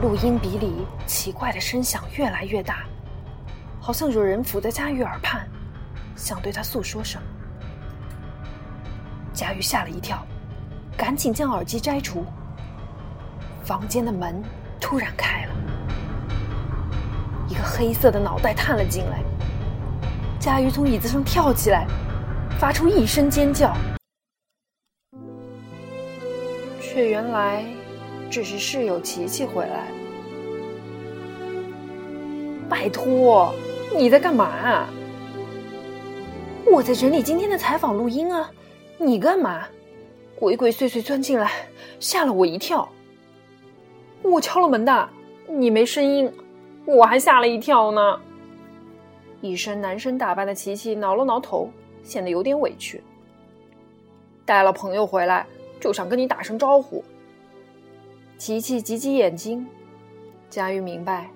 录音笔里奇怪的声响越来越大，好像有人伏在佳玉耳畔，想对他诉说什么。佳玉吓了一跳，赶紧将耳机摘除。房间的门突然开了，一个黑色的脑袋探了进来。佳玉从椅子上跳起来，发出一声尖叫，却原来只是室友琪琪回来。拜托，你在干嘛？我在整理今天的采访录音啊。你干嘛？鬼鬼祟祟钻进来，吓了我一跳。我敲了门的，你没声音，我还吓了一跳呢。一身男生打扮的琪琪挠了挠头，显得有点委屈。带了朋友回来，就想跟你打声招呼。琪琪挤挤眼睛，佳玉明白，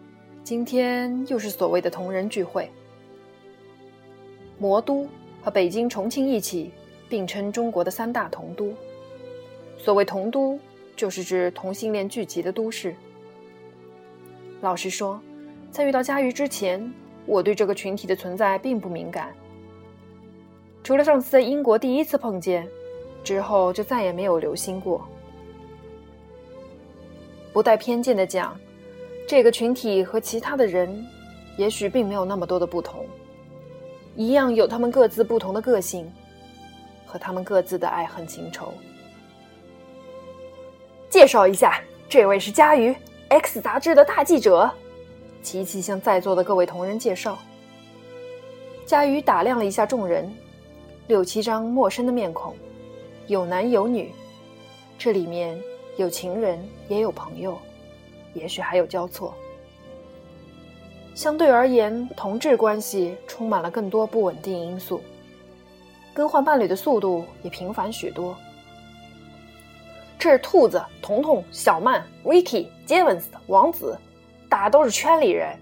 今天又是所谓的同人聚会。魔都和北京、重庆一起并称中国的三大同都。所谓同都。就是指同性恋聚集的都市。老实说，在遇到佳瑜之前，我对这个群体的存在并不敏感。除了上次在英国第一次碰见，之后就再也没有留心过。不带偏见的讲，这个群体和其他的人，也许并没有那么多的不同，一样有他们各自不同的个性，和他们各自的爱恨情仇。介绍一下，这位是佳瑜 X 杂志的大记者。琪琪向在座的各位同仁介绍。佳瑜打量了一下众人，六七张陌生的面孔，有男有女，这里面有情人，也有朋友，也许还有交错。相对而言，同志关系充满了更多不稳定因素，更换伴侣的速度也频繁许多。这是兔子、彤彤、小曼、Ricky、杰文斯、王子，大家都是圈里人。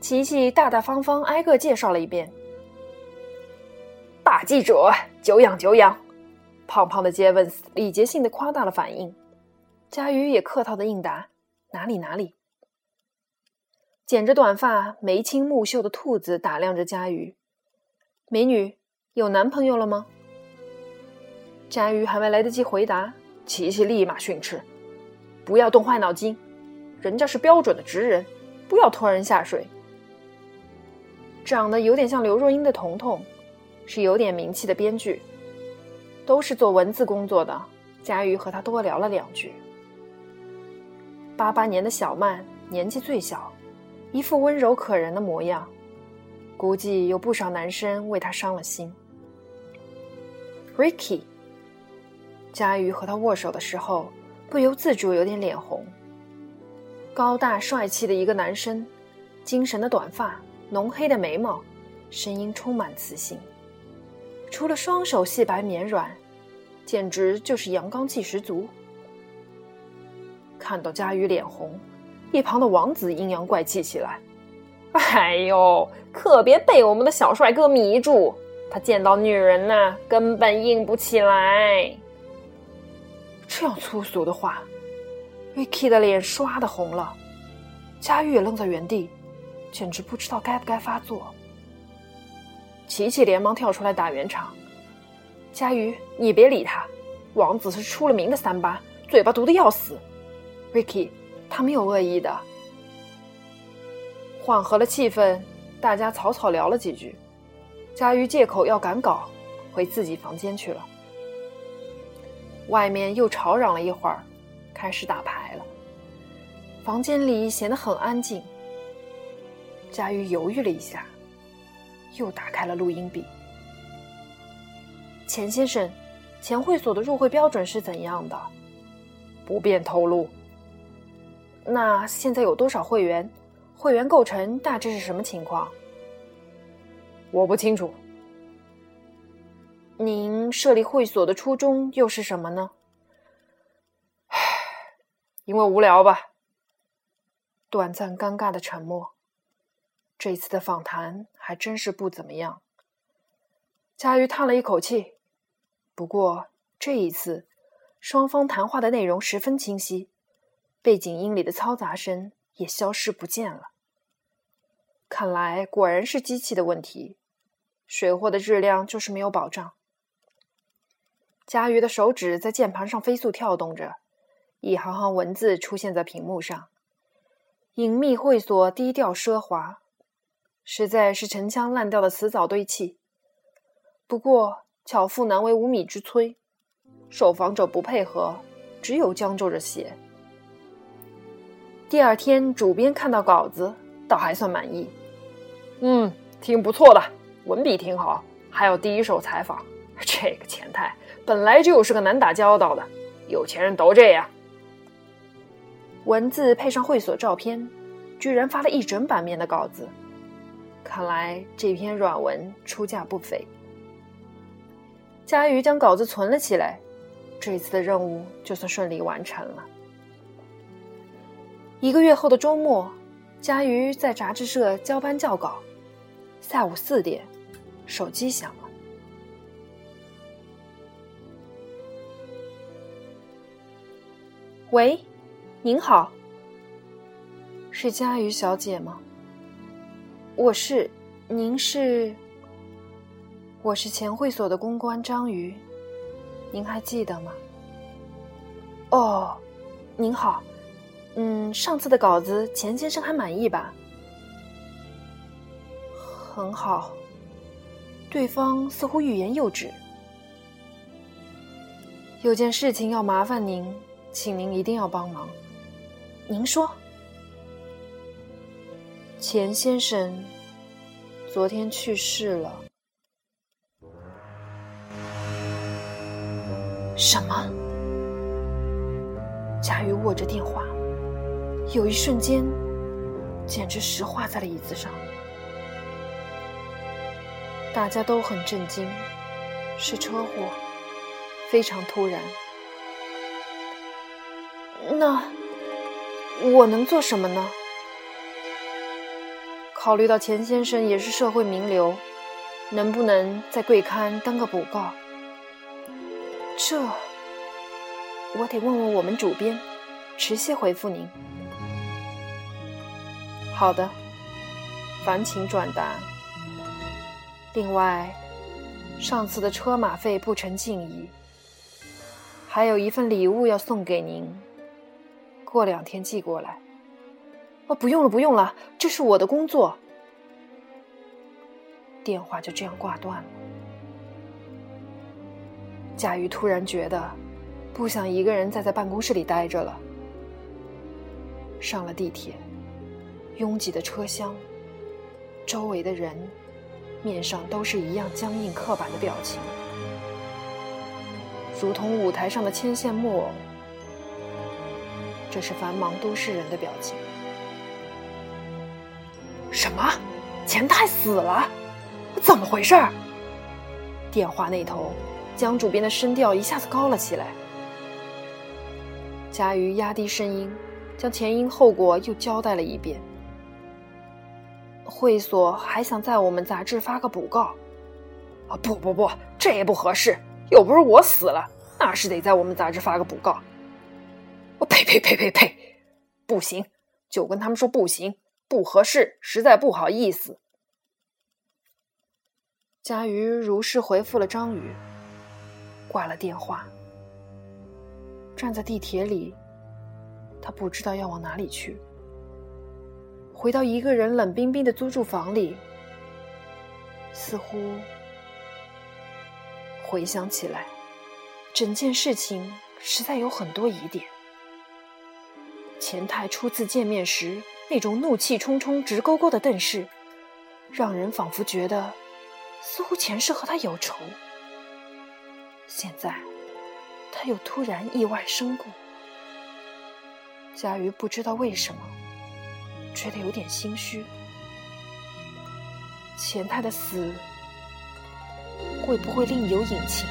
琪琪大大方方挨个介绍了一遍。大记者，久仰久仰。胖胖的杰文斯礼节性的夸大了反应，佳瑜也客套的应答：“哪里哪里。”剪着短发、眉清目秀的兔子打量着佳瑜：“美女，有男朋友了吗？”佳瑜还没来得及回答。琪琪立马训斥：“不要动坏脑筋，人家是标准的直人，不要拖人下水。”长得有点像刘若英的彤彤，是有点名气的编剧，都是做文字工作的。佳瑜和他多聊了两句。八八年的小曼年纪最小，一副温柔可人的模样，估计有不少男生为她伤了心。Ricky。佳瑜和他握手的时候，不由自主有点脸红。高大帅气的一个男生，精神的短发，浓黑的眉毛，声音充满磁性。除了双手细白绵软，简直就是阳刚气十足。看到佳瑜脸红，一旁的王子阴阳怪气起来：“哎呦，可别被我们的小帅哥迷住，他见到女人呐，根本硬不起来。”这样粗俗的话，Vicky 的脸唰的红了，佳玉也愣在原地，简直不知道该不该发作。琪琪连忙跳出来打圆场：“佳瑜，你别理他，王子是出了名的三八，嘴巴毒的要死。Vicky，他没有恶意的。”缓和了气氛，大家草草聊了几句，佳瑜借口要赶稿，回自己房间去了。外面又吵嚷了一会儿，开始打牌了。房间里显得很安静。佳玉犹豫了一下，又打开了录音笔。钱先生，钱会所的入会标准是怎样的？不便透露。那现在有多少会员？会员构成大致是什么情况？我不清楚。您设立会所的初衷又是什么呢？唉，因为无聊吧。短暂尴尬的沉默。这次的访谈还真是不怎么样。佳瑜叹了一口气。不过这一次，双方谈话的内容十分清晰，背景音里的嘈杂声也消失不见了。看来果然是机器的问题，水货的质量就是没有保障。佳瑜的手指在键盘上飞速跳动着，一行行文字出现在屏幕上：“隐秘会所，低调奢华，实在是陈腔滥调的词藻堆砌。不过巧妇难为无米之炊，受访者不配合，只有将就着写。”第二天，主编看到稿子，倒还算满意。嗯，挺不错的，文笔挺好，还有第一手采访。这个钱太本来就是个难打交道的，有钱人都这样。文字配上会所照片，居然发了一整版面的稿子，看来这篇软文出价不菲。佳瑜将稿子存了起来，这次的任务就算顺利完成了。一个月后的周末，佳瑜在杂志社交班校稿。下午四点，手机响了。喂，您好，是佳瑜小姐吗？我是，您是？我是前会所的公关张瑜，您还记得吗？哦，您好。嗯，上次的稿子钱先生还满意吧？很好，对方似乎欲言又止。有件事情要麻烦您，请您一定要帮忙。您说，钱先生昨天去世了。什么？佳瑜握着电话。有一瞬间，简直石化在了椅子上。大家都很震惊，是车祸，非常突然。那我能做什么呢？考虑到钱先生也是社会名流，能不能在贵刊登个补告？这我得问问我们主编，迟些回复您。好的，烦请转达。另外，上次的车马费不成敬意，还有一份礼物要送给您，过两天寄过来。哦，不用了，不用了，这是我的工作。电话就这样挂断了。贾瑜突然觉得，不想一个人再在办公室里待着了。上了地铁。拥挤的车厢，周围的人面上都是一样僵硬刻板的表情，如同舞台上的牵线木偶。这是繁忙都市人的表情。什么？钱太死了？怎么回事？电话那头，江主编的声调一下子高了起来。佳瑜压低声音，将前因后果又交代了一遍。会所还想在我们杂志发个补告，啊不不不，这也不合适，又不是我死了，那是得在我们杂志发个补告。我呸呸呸呸呸，不行，就跟他们说不行，不合适，实在不好意思。佳瑜如是回复了张宇，挂了电话，站在地铁里，他不知道要往哪里去。回到一个人冷冰冰的租住房里，似乎回想起来，整件事情实在有很多疑点。钱太初次见面时那种怒气冲冲、直勾勾的瞪视，让人仿佛觉得似乎前世和他有仇。现在他又突然意外身故，佳瑜不知道为什么。觉得有点心虚，钱太的死会不会另有隐情？